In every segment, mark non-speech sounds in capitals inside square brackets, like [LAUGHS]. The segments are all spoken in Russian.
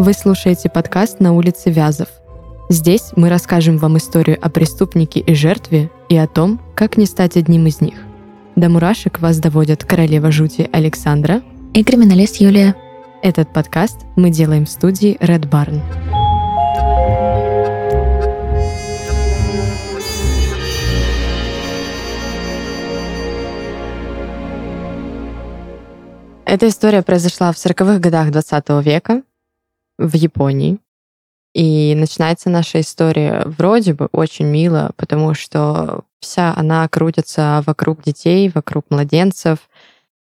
Вы слушаете подкаст «На улице Вязов». Здесь мы расскажем вам историю о преступнике и жертве и о том, как не стать одним из них. До мурашек вас доводят королева жути Александра и криминалист Юлия. Этот подкаст мы делаем в студии Red Barn. Эта история произошла в 40-х годах 20 века в Японии. И начинается наша история вроде бы очень мило, потому что вся она крутится вокруг детей, вокруг младенцев.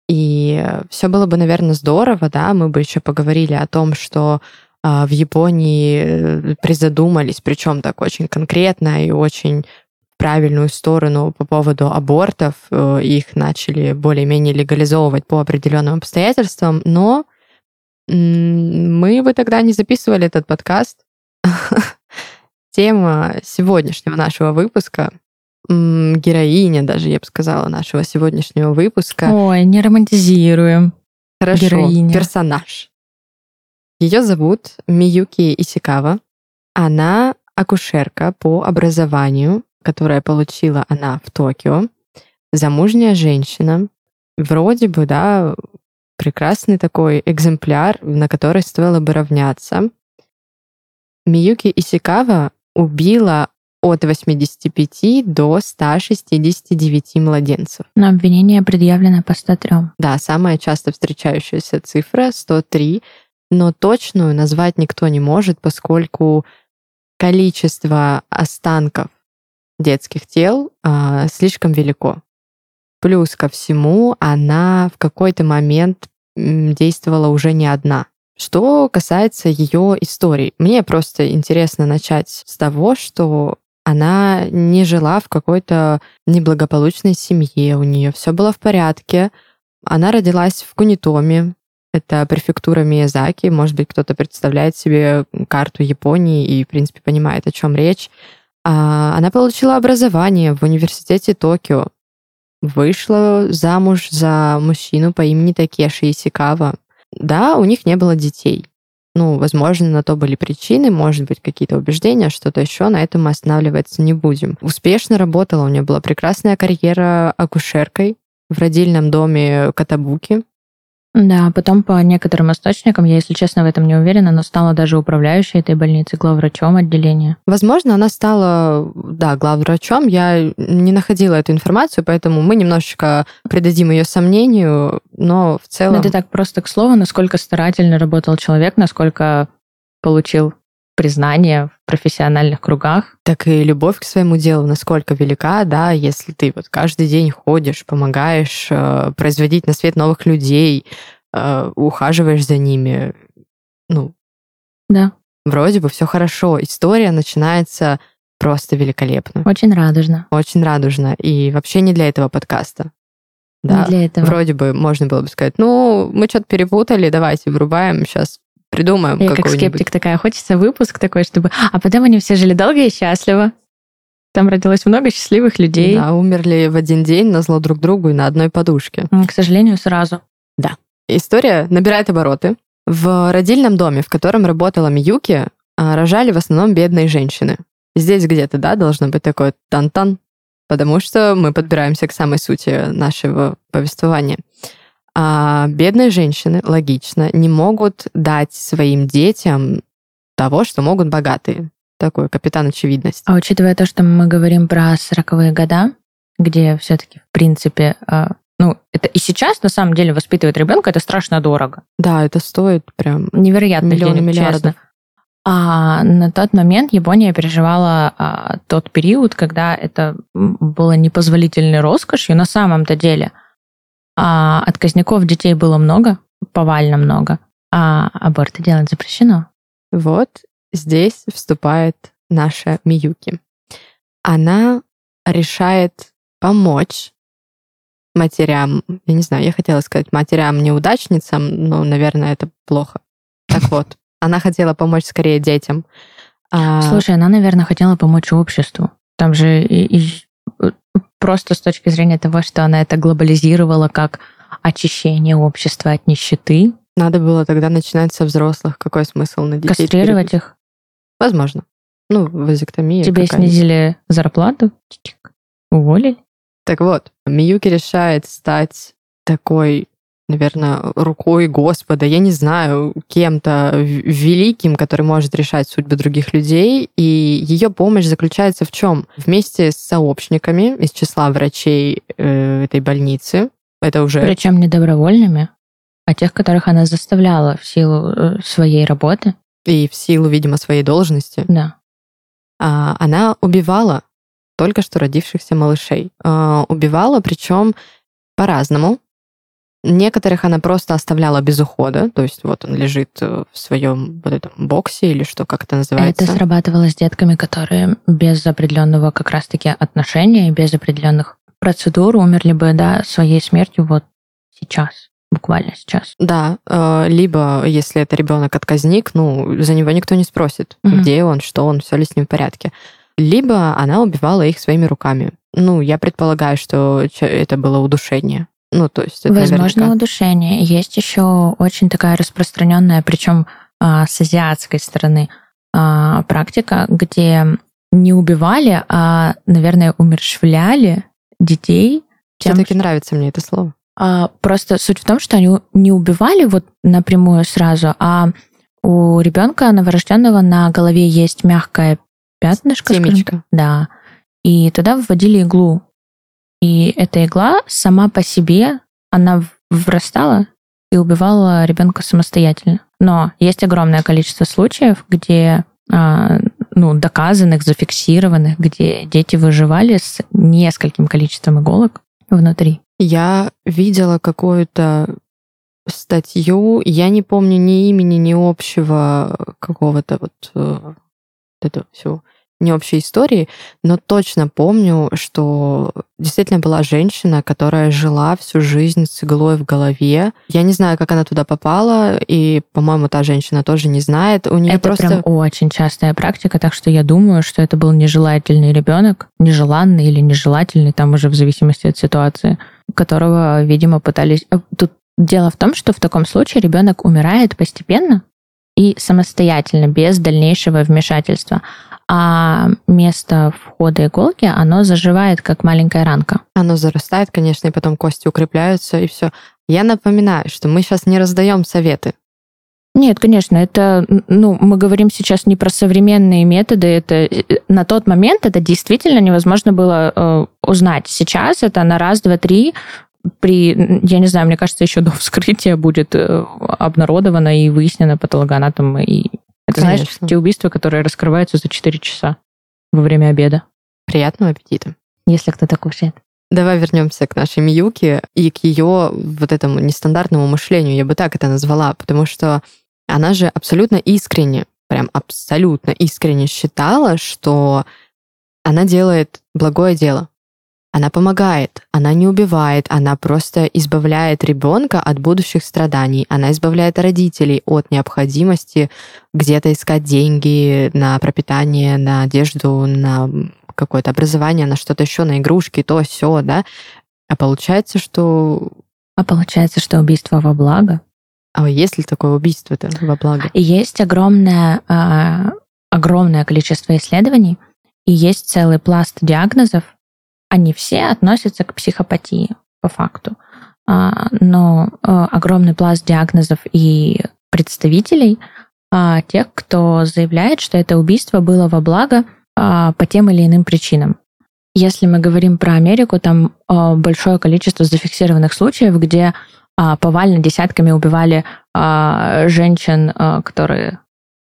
И все было бы, наверное, здорово, да, мы бы еще поговорили о том, что а, в Японии э, призадумались, причем так очень конкретно и очень правильную сторону по поводу абортов, э, их начали более-менее легализовывать по определенным обстоятельствам, но мы бы тогда не записывали этот подкаст. [LAUGHS] Тема сегодняшнего нашего выпуска, героиня даже, я бы сказала, нашего сегодняшнего выпуска. Ой, не романтизируем. Хорошо, героиня. персонаж. Ее зовут Миюки Исикава. Она акушерка по образованию, которое получила она в Токио, замужняя женщина, вроде бы, да, прекрасный такой экземпляр, на который стоило бы равняться. Миюки Исикава убила от 85 до 169 младенцев. Но обвинение предъявлено по 103. Да, самая часто встречающаяся цифра 103, но точную назвать никто не может, поскольку количество останков детских тел а, слишком велико. Плюс ко всему, она в какой-то момент действовала уже не одна. Что касается ее истории, мне просто интересно начать с того, что она не жила в какой-то неблагополучной семье, у нее все было в порядке. Она родилась в Кунитоме, это префектура Миязаки. Может быть, кто-то представляет себе карту Японии и, в принципе, понимает, о чем речь. А, она получила образование в университете Токио, вышла замуж за мужчину по имени Такеши Исикава. Да, у них не было детей. Ну, возможно, на то были причины, может быть, какие-то убеждения, что-то еще, на этом мы останавливаться не будем. Успешно работала, у нее была прекрасная карьера акушеркой в родильном доме Катабуки. Да, потом по некоторым источникам, я, если честно, в этом не уверена, но стала даже управляющей этой больницы, главврачом отделения. Возможно, она стала, да, главврачом. Я не находила эту информацию, поэтому мы немножечко придадим ее сомнению, но в целом... Но это так просто к слову, насколько старательно работал человек, насколько получил признание в профессиональных кругах. Так и любовь к своему делу насколько велика, да, если ты вот каждый день ходишь, помогаешь э, производить на свет новых людей, э, ухаживаешь за ними, ну, да. вроде бы все хорошо. История начинается просто великолепно. Очень радужно. Очень радужно. И вообще не для этого подкаста. Да, не для этого. Вроде бы можно было бы сказать, ну, мы что-то перепутали, давайте врубаем сейчас придумаем Я как скептик такая, хочется выпуск такой, чтобы... А потом они все жили долго и счастливо. Там родилось много счастливых людей. Да, умерли в один день на зло друг другу и на одной подушке. К сожалению, сразу. Да. История набирает обороты. В родильном доме, в котором работала Миюки, а, рожали в основном бедные женщины. Здесь где-то, да, должно быть такое тан-тан, потому что мы подбираемся к самой сути нашего повествования. А бедные женщины, логично, не могут дать своим детям того, что могут богатые. Такой капитан очевидность. А учитывая то, что мы говорим про 40-е года, где все-таки, в принципе, а, ну, это и сейчас, на самом деле, воспитывать ребенка это страшно дорого. Да, это стоит прям невероятно миллионы денег, миллиардов. Честно. А на тот момент Япония переживала а, тот период, когда это было непозволительной роскошью на самом-то деле – а отказников детей было много, повально много, а аборты делать запрещено. Вот здесь вступает наша Миюки. Она решает помочь матерям, я не знаю, я хотела сказать матерям-неудачницам, но, наверное, это плохо. Так вот, она хотела помочь скорее детям. А Слушай, она, наверное, хотела помочь обществу. Там же и, и просто с точки зрения того, что она это глобализировала как очищение общества от нищеты, Надо было тогда начинать со взрослых. Какой смысл на детей? Кастрировать их. Возможно. Ну, вазоктомия. Тебе снизили зарплату, уволили. Так вот, Миюки решает стать такой, наверное, рукой Господа, я не знаю, кем-то великим, который может решать судьбы других людей. И ее помощь заключается в чем? Вместе с сообщниками из числа врачей э, этой больницы, это уже Причем не добровольными, а тех, которых она заставляла в силу э, своей работы. и в силу, видимо, своей должности, Да. а, она убивала только что родившихся малышей. А, убивала, причем по-разному. Некоторых она просто оставляла без ухода, то есть вот он лежит э, в своем вот этом боксе или что, как это называется. Это срабатывало с детками, которые без определенного как раз-таки отношения, и без определенных процедур умерли бы, да, своей смертью вот сейчас, буквально сейчас. Да, э, либо если это ребенок-отказник, ну, за него никто не спросит, Мгм. где он, что он, все ли с ним в порядке. Либо она убивала их своими руками. Ну, я предполагаю, что это было удушение. Ну, то есть это Возможно, наверняка- удушение. Есть еще очень такая распространенная, причем а, с азиатской стороны, а, практика, где не убивали, а, наверное, умерщвляли детей. тем, Все-таки нравится мне это слово. А, просто суть в том, что они не убивали вот напрямую сразу, а у ребенка новорожденного на голове есть мягкое пятнышко. скажем Темечко. да. И туда вводили иглу. И эта игла сама по себе, она врастала и убивала ребенка самостоятельно. Но есть огромное количество случаев, где а, ну, доказанных, зафиксированных, где дети выживали с нескольким количеством иголок внутри. Я видела какую-то статью, я не помню ни имени, ни общего какого-то вот э, вот этого всего, не общей истории, но точно помню, что действительно была женщина, которая жила всю жизнь с иглой в голове. Я не знаю, как она туда попала, и, по-моему, та женщина тоже не знает. У нее Это просто... прям очень частая практика, так что я думаю, что это был нежелательный ребенок, нежеланный или нежелательный, там уже в зависимости от ситуации, которого, видимо, пытались... э, Тут дело в том, что в таком случае ребенок умирает постепенно и самостоятельно, без дальнейшего вмешательства. А место входа иголки, оно заживает как маленькая ранка. Оно зарастает, конечно, и потом кости укрепляются, и все. Я напоминаю, что мы сейчас не раздаем советы. Нет, конечно, это, ну, мы говорим сейчас не про современные методы, это э, на тот момент это действительно невозможно было э, узнать. Сейчас это на раз, два, три при, я не знаю, мне кажется, еще до вскрытия будет э, обнародовано и выяснено патологоанатом. И это, знаешь, Конечно. те убийства, которые раскрываются за 4 часа во время обеда, Приятного аппетита. если кто-то кушает. Давай вернемся к нашей Миюке и к ее вот этому нестандартному мышлению, я бы так это назвала, потому что она же абсолютно искренне, прям абсолютно искренне считала, что она делает благое дело. Она помогает, она не убивает, она просто избавляет ребенка от будущих страданий, она избавляет родителей от необходимости где-то искать деньги на пропитание, на одежду, на какое-то образование, на что-то еще, на игрушки, то, все, да. А получается, что... А получается, что убийство во благо. А есть ли такое убийство-то во благо? Есть огромное, а, огромное количество исследований, и есть целый пласт диагнозов. Они все относятся к психопатии, по факту. А, Но а, огромный пласт диагнозов и представителей а, тех, кто заявляет, что это убийство было во благо а, по тем или иным причинам. Если мы говорим про Америку, там а, большое количество зафиксированных случаев, где повально десятками убивали женщин, а, которые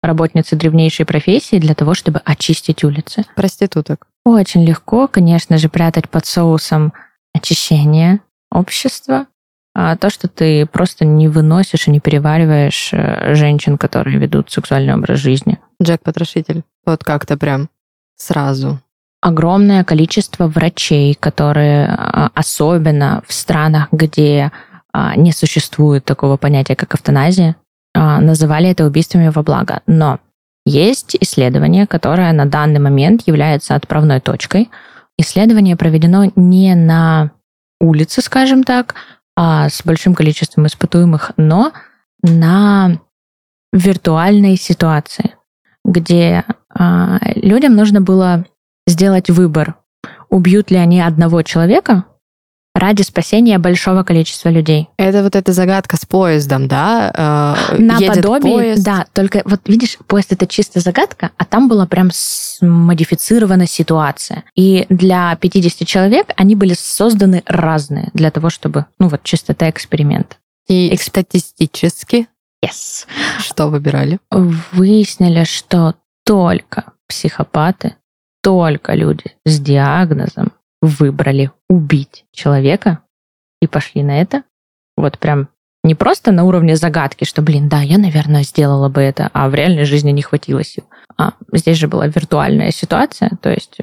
работницы древнейшей профессии, для того, чтобы очистить улицы. Проституток. Очень легко, конечно же, прятать под соусом очищение общества, а то, что ты просто не выносишь и не перевариваешь э, женщин, которые ведут сексуальный образ жизни. Джек-потрошитель. Вот как-то прям сразу. огромное количество врачей, которые а, особенно в странах, где а, не существует такого понятия, как эвтаназия, а, называли это убийствами во благо. Но есть исследование, которое на данный момент является отправной точкой. Исследование проведено не на улице, скажем так, а с большим количеством испытуемых, но на виртуальной ситуации, где а, людям нужно было сделать выбор, убьют ли они одного человека ради спасения большого количества людей. Это вот эта загадка с поездом, да? Э, Наподобие, поезд. да, только вот видишь, поезд это чисто загадка, а там была прям модифицирована ситуация. И для 50 человек они были созданы разные для того, чтобы, ну вот чисто это эксперимент. И Эксп... статистически? Yes. Что выбирали? Выяснили, что только психопаты, только люди с диагнозом выбрали убить человека и пошли на это. Вот прям не просто на уровне загадки, что, блин, да, я, наверное, сделала бы это, а в реальной жизни не хватило сил. А здесь же была виртуальная ситуация, то есть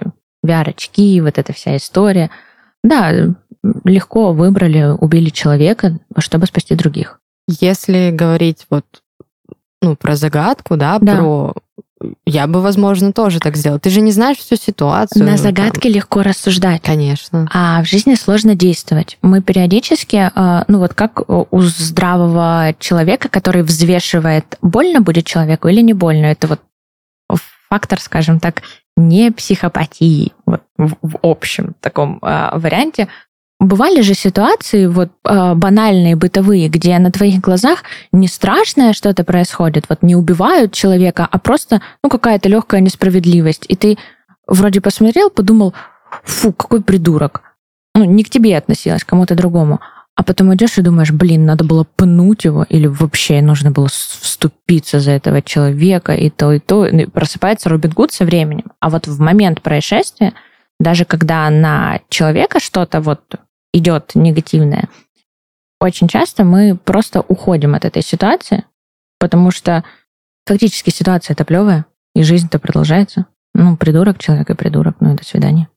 VR-очки, вот эта вся история. Да, легко выбрали, убили человека, чтобы спасти других. Если говорить вот ну, про загадку, да, да. про я бы, возможно, тоже так сделала. Ты же не знаешь всю ситуацию. На загадке там. легко рассуждать. Конечно. А в жизни сложно действовать. Мы периодически, э, ну вот как у здравого человека, который взвешивает, больно будет человеку или не больно, это вот фактор, скажем так, не психопатии вот, в, в общем таком э, варианте, Бывали же ситуации вот э, банальные, бытовые, где на твоих глазах не страшное что-то происходит, вот не убивают человека, а просто ну какая-то легкая несправедливость, и ты вроде посмотрел, подумал, фу, какой придурок. Ну, не к тебе относилась, к кому-то другому. А потом идешь и думаешь, блин, надо было пнуть его, или вообще нужно было вступиться за этого человека, и то, и то. И просыпается Робин Гуд со временем. А вот в момент происшествия, даже когда на человека что-то вот идет негативное, очень часто мы просто уходим от этой ситуации, потому что фактически ситуация это плевая, и жизнь-то продолжается. Ну, придурок человек и придурок, ну и до свидания.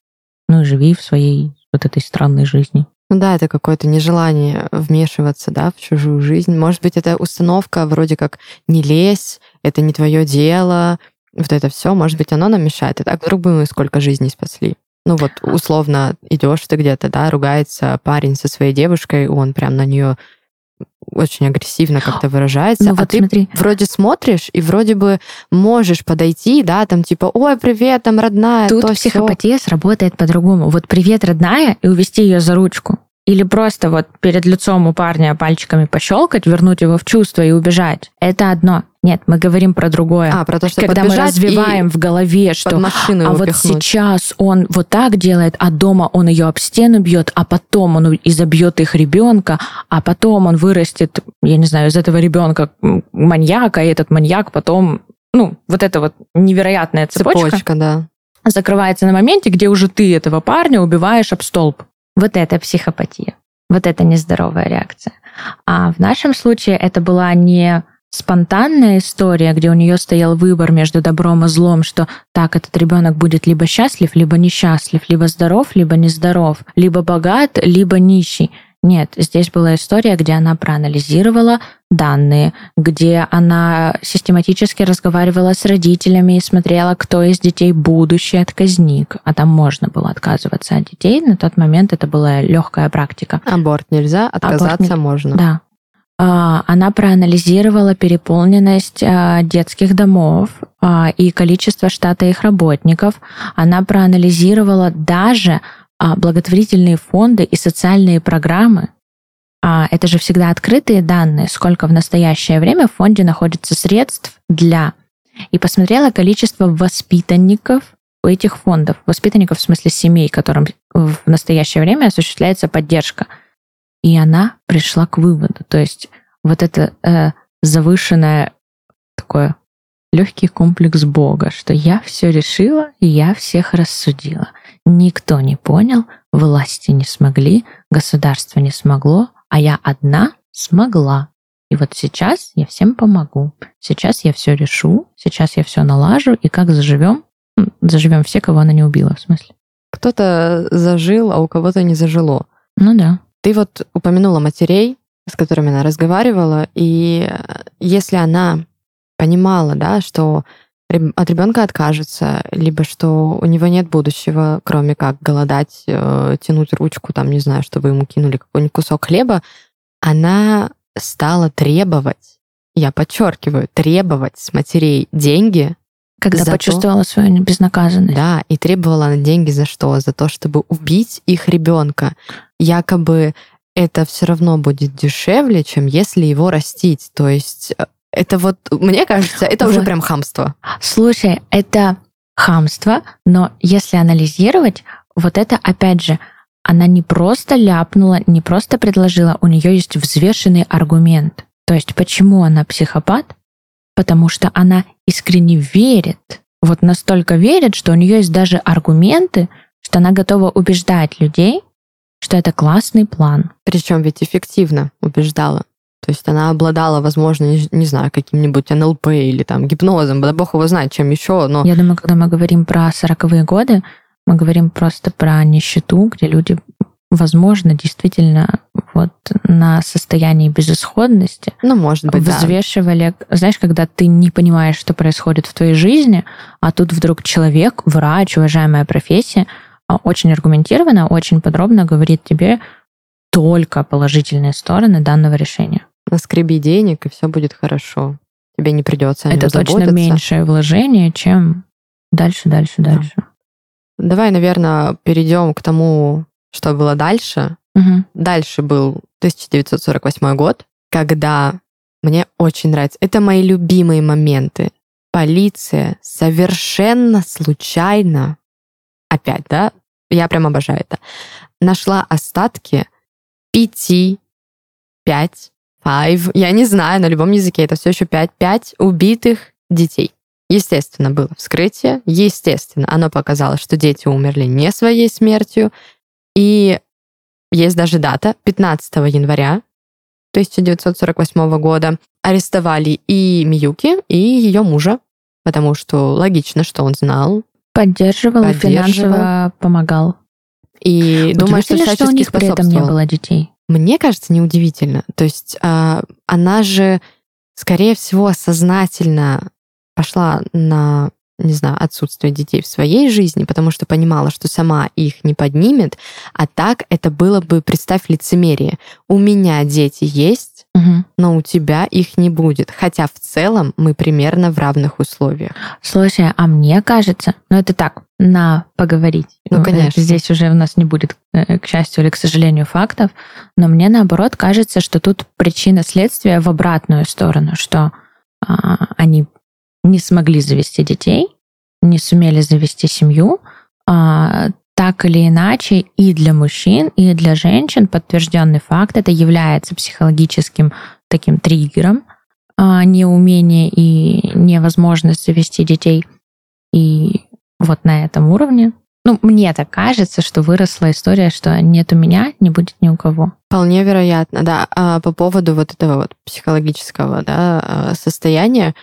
Ну и живи в своей вот этой странной жизни. Ну да, это какое-то нежелание вмешиваться, да, в чужую жизнь. Может быть, это установка вроде как «не лезь», «это не твое дело», вот это все, может быть, оно нам мешает. И так вдруг бы мы сколько жизней спасли. Ну вот условно идешь ты где-то, да, ругается парень со своей девушкой, он прям на нее очень агрессивно как-то выражается, ну, а вот ты смотри. вроде смотришь и вроде бы можешь подойти, да, там типа, ой, привет, там родная. Тут то психопатия все. сработает по-другому. Вот привет, родная, и увести ее за ручку. Или просто вот перед лицом у парня пальчиками пощелкать, вернуть его в чувство и убежать. Это одно. Нет, мы говорим про другое. А, про то, что Когда мы развиваем в голове, что а вот сейчас он вот так делает, а дома он ее об стену бьет, а потом он изобьет их ребенка, а потом он вырастет, я не знаю, из этого ребенка маньяка, и этот маньяк потом, ну, вот это вот невероятная цепочка. Цепочка, да. Закрывается на моменте, где уже ты этого парня убиваешь об столб. Вот это психопатия. Вот это нездоровая реакция. А в нашем случае это была не спонтанная история, где у нее стоял выбор между добром и злом, что так этот ребенок будет либо счастлив, либо несчастлив, либо здоров, либо нездоров, либо богат, либо нищий. Нет, здесь была история, где она проанализировала данные, где она систематически разговаривала с родителями и смотрела, кто из детей будущий отказник. А там можно было отказываться от детей. На тот момент это была легкая практика. Аборт нельзя, отказаться Аборт не... можно. Да. А, она проанализировала переполненность а, детских домов а, и количество штата их работников. Она проанализировала даже благотворительные фонды и социальные программы, это же всегда открытые данные, сколько в настоящее время в фонде находится средств для. И посмотрела количество воспитанников у этих фондов. Воспитанников в смысле семей, которым в настоящее время осуществляется поддержка. И она пришла к выводу. То есть вот это э, завышенное такое легкий комплекс Бога, что я все решила, и я всех рассудила. Никто не понял, власти не смогли, государство не смогло, а я одна смогла. И вот сейчас я всем помогу. Сейчас я все решу, сейчас я все налажу, и как заживем? Заживем все, кого она не убила, в смысле. Кто-то зажил, а у кого-то не зажило. Ну да. Ты вот упомянула матерей, с которыми она разговаривала, и если она понимала, да, что от ребенка откажется, либо что у него нет будущего, кроме как голодать, э, тянуть ручку, там, не знаю, чтобы ему кинули какой-нибудь кусок хлеба, она стала требовать я подчеркиваю, требовать с матерей деньги Когда За почувствовала свою безнаказанность. Да, и требовала она деньги за что? За то, чтобы убить их ребенка. Якобы это все равно будет дешевле, чем если его растить. То есть э, это вот, мне кажется, это уже Вот. прям хамство. Слушай, это хамство, но если анализировать, вот это опять же, она не просто ляпнула, не просто предложила, у нее есть взвешенный аргумент. То есть почему она психопат? Потому что она искренне верит, вот настолько верит, что у нее есть даже аргументы, что она готова убеждать людей, что это классный план. Причем ведь эффективно убеждала. То есть она обладала, возможно, не, не знаю, каким-нибудь НЛП или там гипнозом, да бог его знает, чем еще, но Я думаю, когда мы говорим про сороковые годы, мы говорим просто про нищету, где люди, возможно, действительно вот на состоянии безысходности ну, может быть, да. взвешивали, знаешь, когда ты не понимаешь, что происходит в твоей жизни, а тут вдруг человек, врач, уважаемая профессия, а, очень аргументированно, очень подробно говорит тебе только положительные стороны данного решения. Наскреби денег, и все будет хорошо. Тебе не придется о Это точно заботиться. меньшее вложение, чем дальше, дальше, Да. дальше. Давай, наверное, перейдем к тому, что было дальше. Мгм. Дальше был 1948 год, когда мне очень нравится. Это мои любимые моменты. Полиция совершенно случайно, опять, да, я прям обожаю это, нашла остатки пяти, пять, five, я не знаю, на любом языке это все еще пять, пять убитых детей. Естественно, было вскрытие, естественно, оно показало, что дети умерли не своей смертью, и есть даже дата, 15 января 1948 года, арестовали и Миюки, и ее мужа, потому что логично, что он знал, Поддерживал, и Поддерживал. финансово помогал. и думаю, что что у них при этом не было детей. Мне кажется, неудивительно. То есть а, она же, скорее всего, сознательно пошла на, не знаю, отсутствие детей в своей жизни, потому что понимала, что сама их не поднимет, а так это было бы, представь, лицемерие. У меня дети есть, Мгм. но у тебя их не будет. Хотя в целом мы примерно в равных условиях. Слушай, а мне кажется, ну это так, на поговорить. Ну, Э, конечно. Здесь уже у нас не будет, э, к счастью или к сожалению, фактов, но мне наоборот кажется, что тут причина следствия в обратную сторону, что а, они не смогли завести детей, не сумели завести семью, а, так или иначе и для мужчин, и для женщин подтвержденный факт, это является психологическим таким триггером, а, неумение и невозможность завести детей. И вот на этом уровне, ну, мне так кажется, что выросла история, что нет у меня, не будет ни у кого. Вполне вероятно, да. А по поводу вот этого вот психологического да, а, состояния,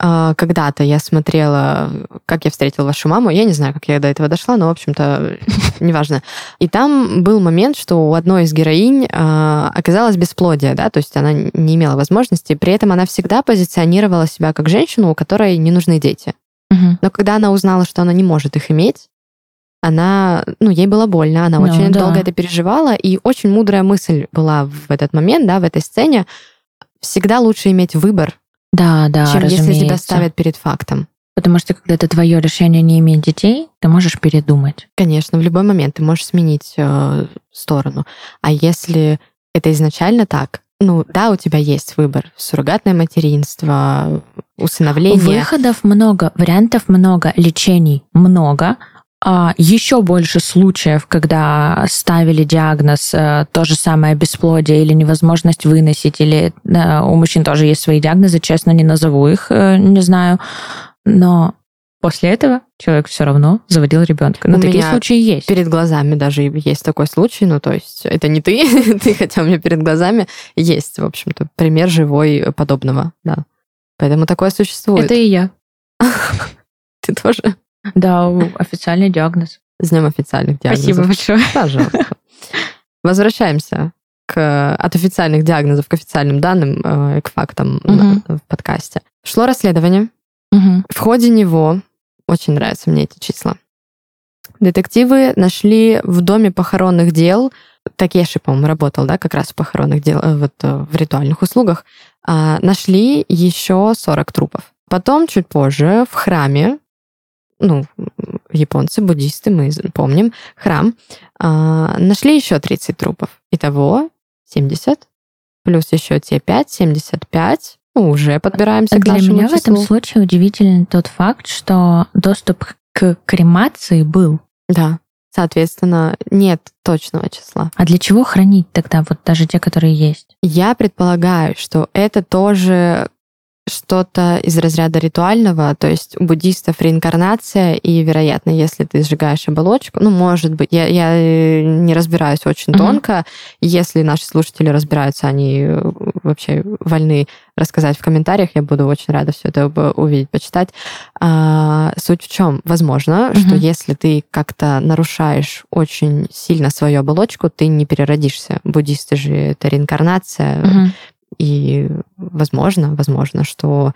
когда-то я смотрела, как я встретила вашу маму. Я не знаю, как я до этого дошла, но, в общем-то, [LAUGHS] неважно. И там был момент, что у одной из героинь а, оказалось бесплодие, да, то есть она не имела возможности. При этом она всегда позиционировала себя как женщину, у которой не нужны дети. Мгм. Но когда она узнала, что она не может их иметь, она, ну, ей было больно, она Ну, очень да. долго это переживала, и очень мудрая мысль была в этот момент, да, в этой сцене. Всегда лучше иметь выбор, Да, да, чем если тебя разумеется. ставят перед фактом. Потому что когда это твое решение не иметь детей, ты можешь передумать. Конечно, в любой момент ты можешь сменить э, сторону. А если это изначально так, ну да, у тебя есть выбор. Суррогатное материнство, усыновление. Выходов много, вариантов много, лечений много. А еще больше случаев, когда ставили диагноз э, то же самое бесплодие или невозможность выносить, или э, у мужчин тоже есть свои диагнозы, честно, не назову их, э, не знаю. Но после этого человек все равно заводил ребенка. Но У такие случаи есть. Перед глазами даже есть такой случай, ну то есть это не ты, [LAUGHS] ты, хотя у меня перед глазами есть, в общем-то, пример живой подобного, да. Поэтому такое существует. Это и я. [LAUGHS] Ты тоже Да, у- официальный диагноз. с днем официальных диагнозов. Спасибо большое. Пожалуйста. Возвращаемся к, от официальных диагнозов к официальным данным, э, к фактам Мгм. на- в подкасте. Шло расследование. Мгм. В ходе него, очень нравятся мне эти числа, детективы нашли в доме похоронных дел, Такеши, по-моему, работал, да, как раз в похоронных дел, э, вот э, в ритуальных услугах, А, нашли еще 40 трупов. Потом, чуть позже, в храме, ну, японцы, буддисты, мы помним, храм, а, нашли еще 30 трупов. Итого 70, плюс еще те 5, 75. Ну, уже подбираемся Для к нашему меня числу. в этом случае удивительный тот факт, что доступ к кремации был. Да, соответственно, нет точного числа. А для чего хранить тогда вот даже те, которые есть? Я предполагаю, что это тоже что-то из разряда ритуального, то есть у буддистов реинкарнация, и, вероятно, если ты сжигаешь оболочку, ну, может быть, я, я э, не разбираюсь очень Мгм. тонко, если наши слушатели разбираются, они э, вообще вольны рассказать в комментариях, я буду очень рада все это увидеть, почитать. А, суть в чем? Возможно, Мгм. что если ты как-то нарушаешь очень сильно свою оболочку, ты не переродишься. Буддисты же это реинкарнация, Мгм. И возможно, возможно, что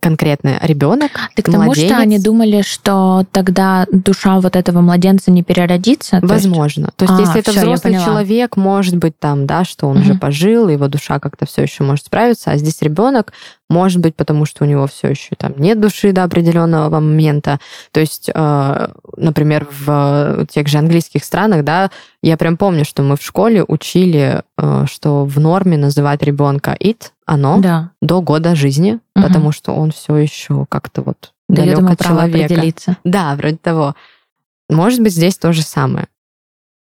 конкретно ребенок, Ты к тому, что они думали, что тогда душа вот этого младенца не переродится? То есть- возможно. То есть, А, если это всё, я взрослый человек, может быть, там, да, что он Мгм. уже пожил, его душа как-то все еще может справиться, а здесь ребенок, может быть, потому что у него все еще там нет души до определенного момента. То есть, э, например, в тех же английских странах, да, я прям помню, что мы в школе учили, э, что в норме называть ребенка it, оно, Да. до года жизни, Мгм. потому что он все еще как-то вот Дает далек от человека. определиться. Да, вроде того. Может быть, здесь то же самое.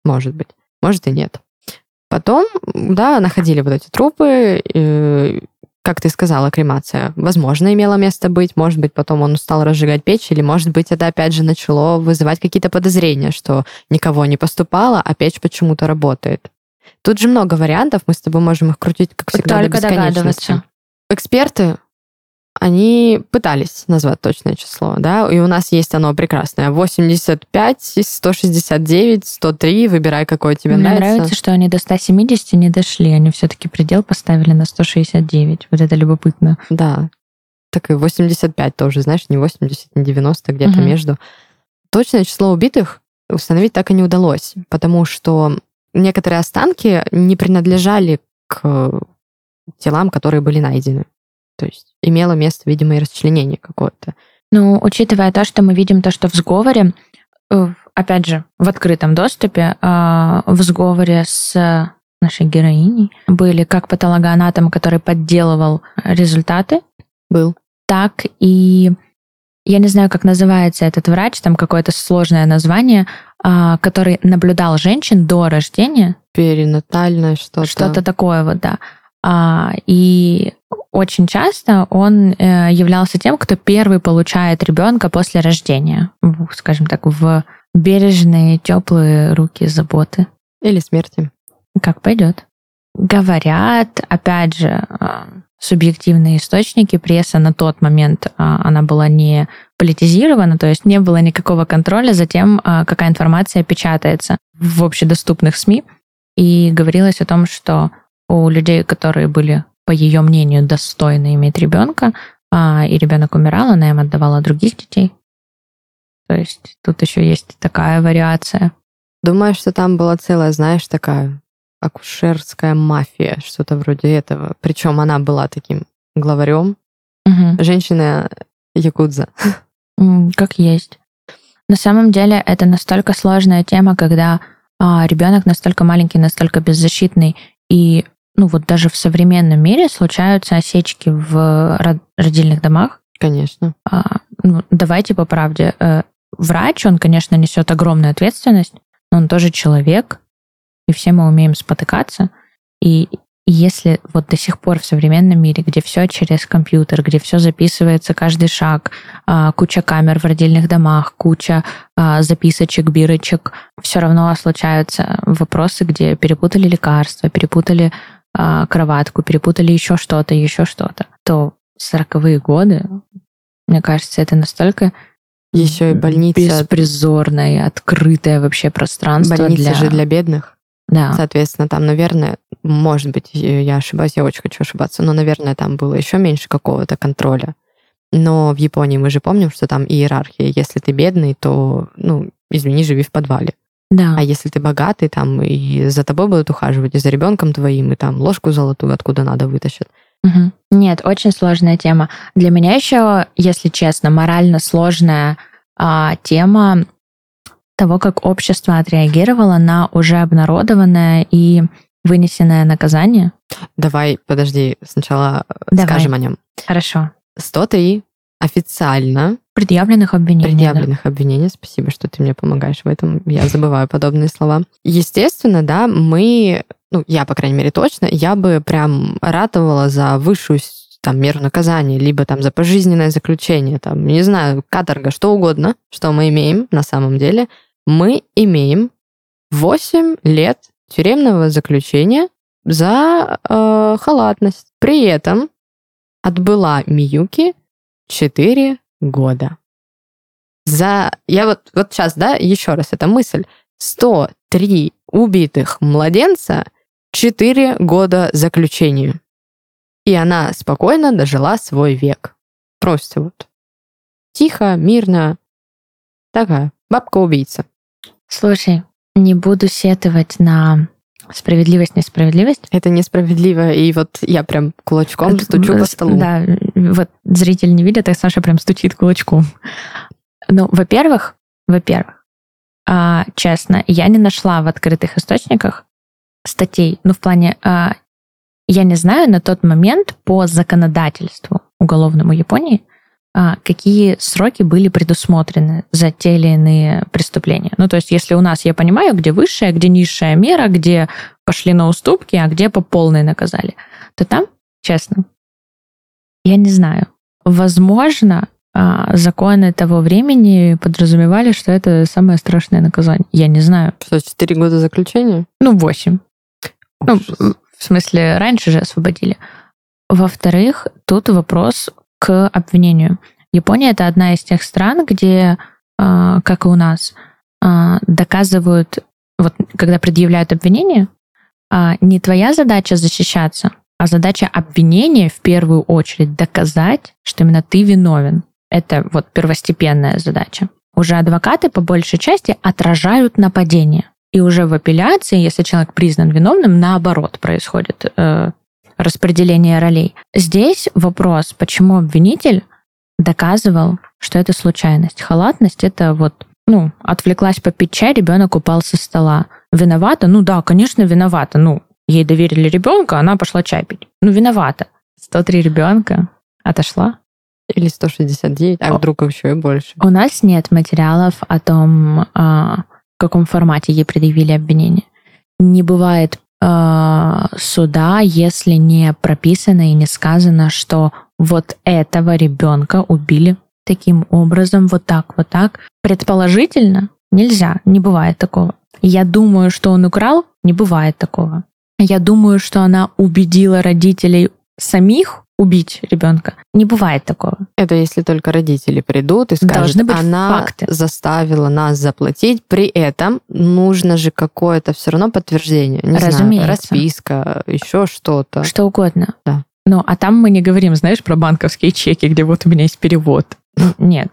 Может быть. Может и нет. Потом, да, находили вот эти трупы. Как ты сказала, кремация, возможно, имела место быть. Может быть, потом он стал разжигать печь, или, может быть, это опять же начало вызывать какие-то подозрения, что никого не поступало, а печь почему-то работает. Тут же много вариантов, мы с тобой можем их крутить, как всегда, Только до бесконечности. Эксперты, они пытались назвать точное число, да, и у нас есть оно прекрасное. 85, 169, 103, выбирай, какое тебе Мне нравится. нравится, что они до 170 не дошли. Они все-таки предел поставили на 169. Вот это любопытно. Да. Так и 85 тоже, знаешь, не 80, не 90, где-то Мгм. между. Точное число убитых установить так и не удалось, потому что некоторые останки не принадлежали к телам, которые были найдены. То есть имело место, видимо, и расчленение какое-то. Ну, учитывая то, что мы видим то, что в сговоре, э, опять же, в открытом доступе, а, в сговоре с нашей героиней были как патологоанатом, который подделывал результаты, Был. так и я не знаю, как называется этот врач, там какое-то сложное название, а, который наблюдал женщин до рождения, Перинатальное что-то. что-то такое вот, да. А, и очень часто он э, являлся тем, кто первый получает ребенка после рождения, скажем так, в бережные, теплые руки заботы. Или смерти. Как пойдет. Говорят, опять же, а, субъективные источники, пресса на тот момент, а, она была не политизирована, то есть не было никакого контроля за тем, какая информация печатается в общедоступных СМИ. И говорилось о том, что у людей, которые были, по ее мнению, достойны иметь ребенка, а, и ребенок умирал, она им отдавала других детей. То есть тут еще есть такая вариация. Думаю, что там была целая, знаешь, такая акушерская мафия, что-то вроде этого. Причем она была таким главарем. Мгм. Женщина якудза. Как есть. На самом деле это настолько сложная тема, когда ребенок настолько маленький, настолько беззащитный, и ну вот даже в современном мире случаются осечки в ро- родильных домах. Конечно. А, ну, давайте по правде. э, Врач, он, конечно, несет огромную ответственность, но он тоже человек, и все мы умеем спотыкаться. И и если вот до сих пор в современном мире, где все через компьютер, где все записывается, каждый шаг, а, куча камер в родильных домах, куча а, записочек, бирочек, все равно случаются вопросы, где перепутали лекарства, перепутали а, кроватку, перепутали еще что-то, еще что-то, то 40-е годы, мне кажется, это настолько Еще и больница. беспризорное, открытое вообще пространство Больница для... же для бедных. Да. Соответственно, там, наверное, может быть, я ошибаюсь, я очень хочу ошибаться, но, наверное, там было еще меньше какого-то контроля. Но в Японии мы же помним, что там иерархия. Если ты бедный, то, ну, извини, живи в подвале. Да. А если ты богатый, там и за тобой будут ухаживать, и за ребенком твоим, и там ложку золотую откуда надо вытащат. Угу. Нет, очень сложная тема. Для меня еще, если честно, морально сложная а, тема того, как общество отреагировало на уже обнародованное и вынесенное наказание. Давай, подожди, сначала Давай. скажем о нем. Хорошо. 103 официально Предъявленных обвинений. предъявленных обвинений. Спасибо, что ты мне помогаешь в этом. Я забываю подобные слова. Естественно, да, мы, ну, я, по крайней мере, точно, я бы прям ратовала за высшую там меру наказания, либо там за пожизненное заключение, там, не знаю, каторга, что угодно, что мы имеем на самом деле. Мы имеем 8 лет тюремного заключения за э, халатность. При этом отбыла Миюки 4 года. За... Я вот, вот сейчас, да, еще раз, эта мысль. 103 убитых младенца, 4 года заключению. И она спокойно дожила свой век. Просто вот. Тихо, мирно. Такая бабка-убийца. Слушай, не буду сетовать на справедливость, несправедливость. Это несправедливо, и вот я прям кулачком Это, стучу э, по столу. Да, вот зритель не видит, а Саша прям стучит кулачком. Ну, во-первых, во-первых, а, честно, я не нашла в открытых источниках статей, ну, в плане, а, я не знаю на тот момент по законодательству уголовному Японии, какие сроки были предусмотрены за те или иные преступления. Ну, то есть, если у нас, я понимаю, где высшая, где низшая мера, где пошли на уступки, а где по полной наказали, то там, честно, я не знаю. Возможно, а, законы того времени подразумевали, что это самое страшное наказание. Я не знаю. Что, 4 года заключения? Ну, 8. Ну, в смысле, раньше же освободили. Во-вторых, тут вопрос к обвинению. Япония это одна из тех стран, где, а, как и у нас, а, доказывают, вот когда предъявляют обвинение, а, не твоя задача защищаться, а задача обвинения в первую очередь доказать, что именно ты виновен. Это вот первостепенная задача. Уже адвокаты по большей части отражают нападение. И уже в апелляции, если человек признан виновным, наоборот происходит э, распределение ролей. Здесь вопрос, почему обвинитель доказывал, что это случайность. Халатность это вот, ну, отвлеклась попить чай, ребенок упал со стола. Виновата? Ну да, конечно, виновата. Ну, ей доверили ребенка, она пошла чай пить. Ну, виновата. 103 ребенка отошла. Или 169, а вдруг еще и больше. У нас нет материалов о том, а, в каком формате ей предъявили обвинение. Не бывает суда, если не прописано и не сказано, что вот этого ребенка убили таким образом, вот так, вот так. Предположительно, нельзя, не бывает такого. Я думаю, что он украл, не бывает такого. Я думаю, что она убедила родителей самих убить ребенка. Не бывает такого. Это если только родители придут и скажут, Должны быть она факты. заставила нас заплатить. При этом нужно же какое-то все равно подтверждение. Не знаю, Разумеется. расписка, еще что-то. Что угодно. Да. Ну, а там мы не говорим, знаешь, про банковские чеки, где вот у меня есть перевод. [LAUGHS] Нет.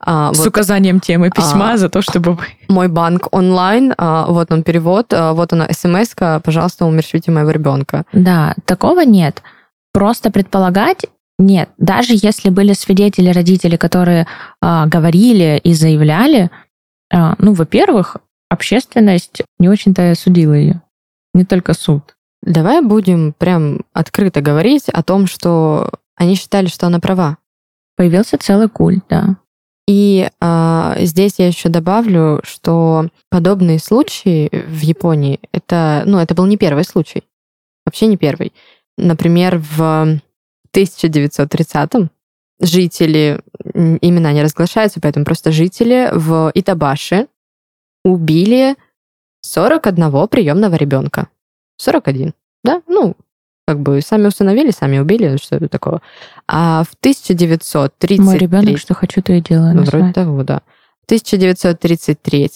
А, С вот указанием темы письма А. за то, чтобы... вы- [LAUGHS] мой банк онлайн, а, вот он перевод, а, вот она смс пожалуйста, умерщвите моего ребенка. Да, такого нет. Просто предполагать нет. Даже если были свидетели, родители, которые а, говорили и заявляли, а, ну, во-первых, общественность не очень-то судила ее. Не только суд. Давай будем прям открыто говорить о том, что они считали, что она права. Появился целый культ, да. И а, здесь я еще добавлю, что подобные случаи в Японии это, ну, это был не первый случай, вообще не первый. Например, в 1930-м жители, имена не разглашаются, поэтому просто жители в Итабаши убили 41 приемного ребенка. 41, да? Ну, как бы сами установили, сами убили, что это такого. А в 1933... Мой ребенок, что хочу, то и делаю. Ну, вроде того, да. В 1933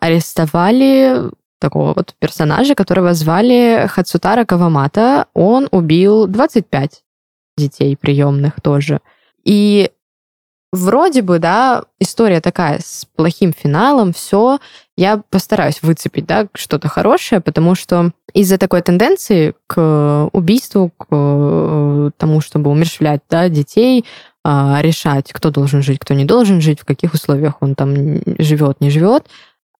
арестовали такого вот персонажа, которого звали Хацутара Кавамата. Он убил 25 детей приемных тоже. И вроде бы, да, история такая с плохим финалом, все, я постараюсь выцепить, да, что-то хорошее, потому что из-за такой тенденции к убийству, к э, тому, чтобы умерщвлять, да, детей, а, решать, кто должен жить, кто не должен жить, в каких условиях он там живет, не живет,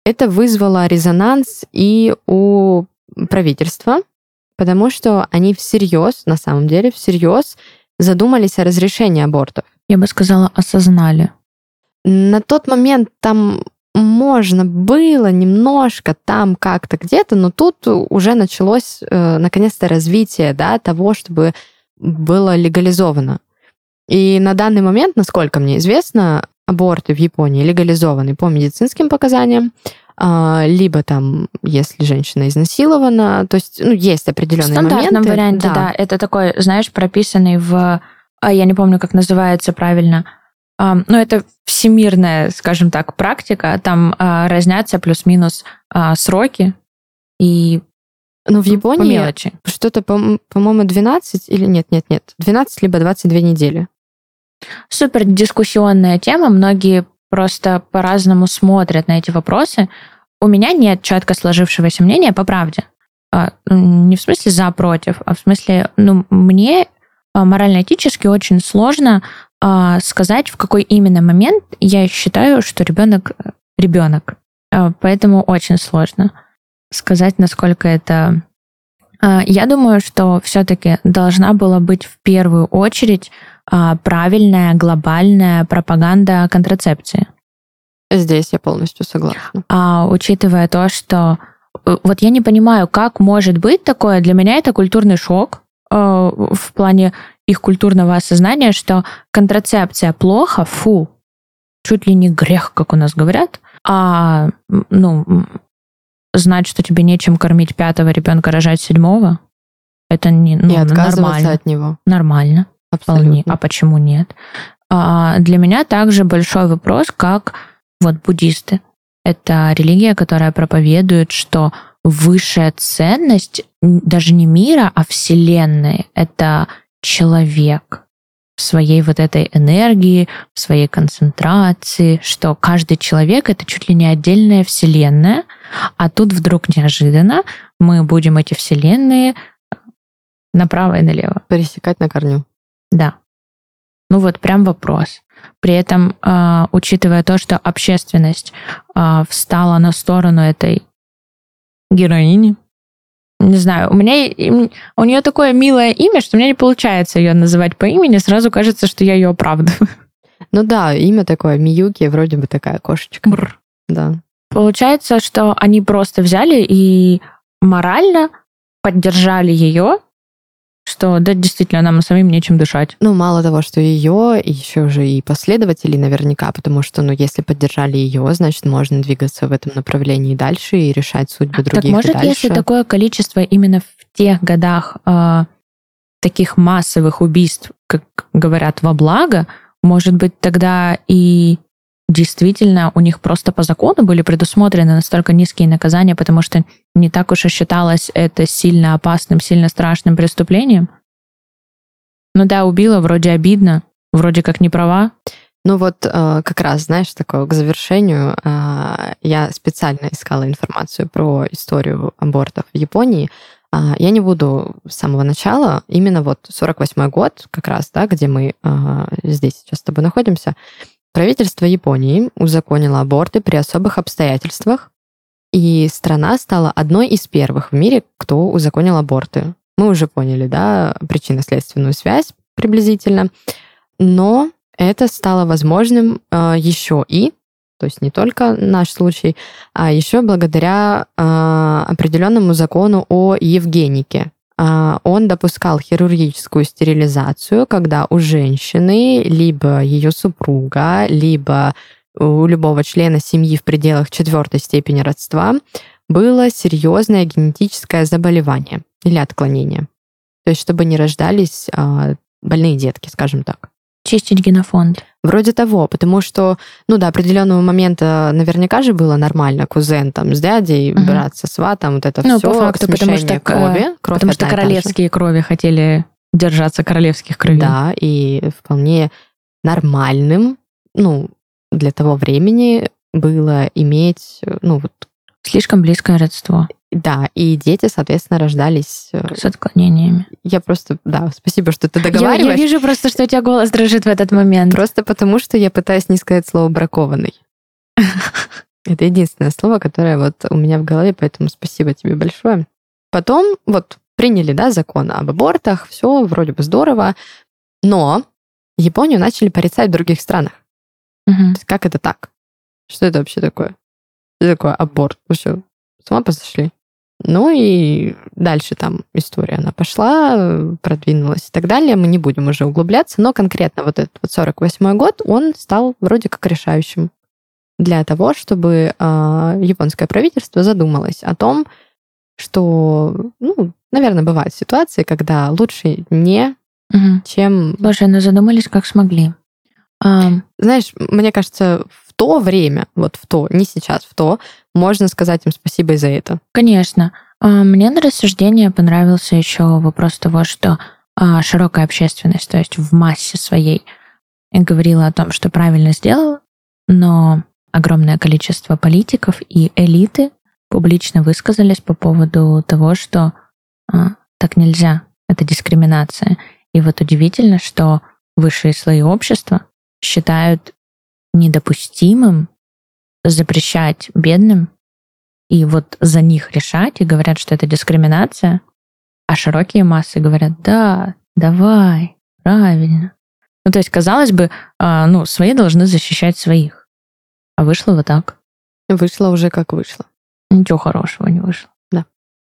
это вызвало резонанс и у правительства, потому что они всерьез, на самом деле, всерьез задумались о разрешении абортов. Я бы сказала, осознали. На тот момент там можно было немножко там как-то где-то, но тут уже началось э, наконец-то развитие да, того, чтобы было легализовано. И на данный момент, насколько мне известно, аборты в Японии легализованы по медицинским показаниям, а, либо там, если женщина изнасилована, то есть, ну, есть определенные моменты. В стандартном моменты, варианте, да. да. Это такой, знаешь, прописанный в, а, я не помню, как называется правильно, а, но это всемирная, скажем так, практика, там разнятся плюс-минус сроки и ну, в Японии что-то, по-моему, 12 или нет, нет, нет, 12 либо 22 недели. Супер дискуссионная тема. Многие просто по-разному смотрят на эти вопросы. У меня нет четко сложившегося мнения по правде. А, не в смысле за, против, а в смысле, ну, мне а, морально-этически очень сложно а, сказать, в какой именно момент я считаю, что ребенок ребенок. Поэтому очень сложно сказать, насколько это... Я думаю, что все-таки должна была быть в первую очередь правильная глобальная пропаганда контрацепции. Здесь я полностью согласна. А учитывая то, что э, вот я не понимаю, как может быть такое, для меня это культурный шок э, в плане их культурного осознания, что контрацепция плохо, фу, чуть ли не грех, как у нас говорят, а ну знать, что тебе нечем кормить пятого ребенка, рожать седьмого, это не ну, и отказываться нормально. от него. Нормально. Вполне. А почему нет? А для меня также большой вопрос, как вот буддисты. Это религия, которая проповедует, что высшая ценность даже не мира, а Вселенной — это человек в своей вот этой энергии, в своей концентрации, что каждый человек — это чуть ли не отдельная Вселенная, а тут вдруг неожиданно мы будем эти Вселенные направо и налево. Пересекать на корню. Да. Ну вот прям вопрос. При этом, э, учитывая то, что общественность э, встала на сторону этой героини, не знаю, у меня у нее такое милое имя, что мне не получается ее называть по имени, сразу кажется, что я ее оправдываю. Ну да, имя такое, Миюки, вроде бы такая кошечка. Бррр. Да. Получается, что они просто взяли и морально поддержали ее что да, действительно, нам самим нечем дышать. Ну, мало того, что ее, еще же и последователи наверняка, потому что, ну, если поддержали ее, значит, можно двигаться в этом направлении дальше и решать судьбы других. Так может, дальше. если такое количество именно в тех годах э, таких массовых убийств, как говорят, во благо, может быть, тогда и действительно у них просто по закону были предусмотрены настолько низкие наказания, потому что не так уж и считалось это сильно опасным, сильно страшным преступлением? Ну да, убила, вроде обидно, вроде как не права. Ну вот э, как раз, знаешь, такое к завершению, э, я специально искала информацию про историю абортов в Японии. Э, я не буду с самого начала, именно вот 48 год, как раз, да, где мы здесь сейчас с тобой находимся, Правительство Японии узаконило аборты при особых обстоятельствах, и страна стала одной из первых в мире, кто узаконил аборты. Мы уже поняли, да, причинно-следственную связь приблизительно, но это стало возможным э, еще и, то есть не только наш случай, а еще благодаря э, определенному закону о Евгенике, он допускал хирургическую стерилизацию, когда у женщины либо ее супруга, либо у любого члена семьи в пределах четвертой степени родства было серьезное генетическое заболевание или отклонение. То есть, чтобы не рождались а, больные детки, скажем так. Чистить генофонд. Вроде того, потому что, ну, до определенного момента наверняка же было нормально кузен там с дядей, угу. брат со сватом, вот это ну, все. по факту, потому что, крови, кровь потому что королевские крови хотели держаться королевских кровей. Да, и вполне нормальным ну, для того времени было иметь, ну, вот... Слишком близкое родство. Да, и дети, соответственно, рождались... Э, С отклонениями. Я просто, да, спасибо, что ты договариваешь. Я, я вижу просто, что у тебя голос дрожит в этот момент. Просто потому, что я пытаюсь не сказать слово «бракованный». [LAUGHS] Это единственное слово, которое вот у меня в голове, поэтому спасибо тебе большое. Потом вот приняли, да, закон об абортах, все вроде бы здорово, но Японию начали порицать в других странах. Угу. То есть как это так? Что это вообще такое? Что такое аборт? Вы что, с ума посошли? Ну и дальше там история, она пошла, продвинулась и так далее. Мы не будем уже углубляться, но конкретно вот этот вот 48 год, он стал вроде как решающим для того, чтобы э, японское правительство задумалось о том, что, ну, наверное, бывают ситуации, когда лучше не, угу. чем... Слушай, ну задумались, как смогли. А... Знаешь, мне кажется, в то время, вот в то, не сейчас, в то, можно сказать им спасибо и за это. Конечно. А, мне на рассуждение понравился еще вопрос того, что а, широкая общественность, то есть в массе своей, говорила о том, что правильно сделала, но огромное количество политиков и элиты публично высказались по поводу того, что а, так нельзя, это дискриминация. И вот удивительно, что высшие слои общества считают недопустимым запрещать бедным и вот за них решать и говорят, что это дискриминация, а широкие массы говорят, да, давай, правильно. Ну, то есть, казалось бы, а, ну, свои должны защищать своих. А вышло вот так. Вышло уже как вышло. Ничего хорошего не вышло.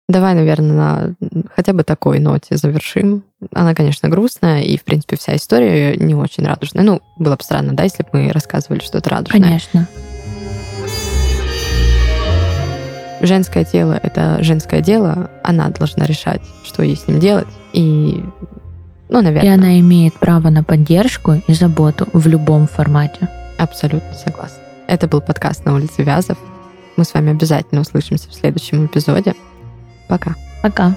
Да. Давай, наверное, на хотя бы такой ноте завершим. Она, конечно, грустная, и, в принципе, вся история не очень радужная. Ну, было бы странно, да, если бы мы рассказывали что-то радужное. Конечно. Женское тело — это женское дело, она должна решать, что ей с ним делать, и, ну, наверное... И она имеет право на поддержку и заботу в любом формате. Абсолютно согласна. Это был подкаст «На улице Вязов». Мы с вами обязательно услышимся в следующем эпизоде. Пока. Пока.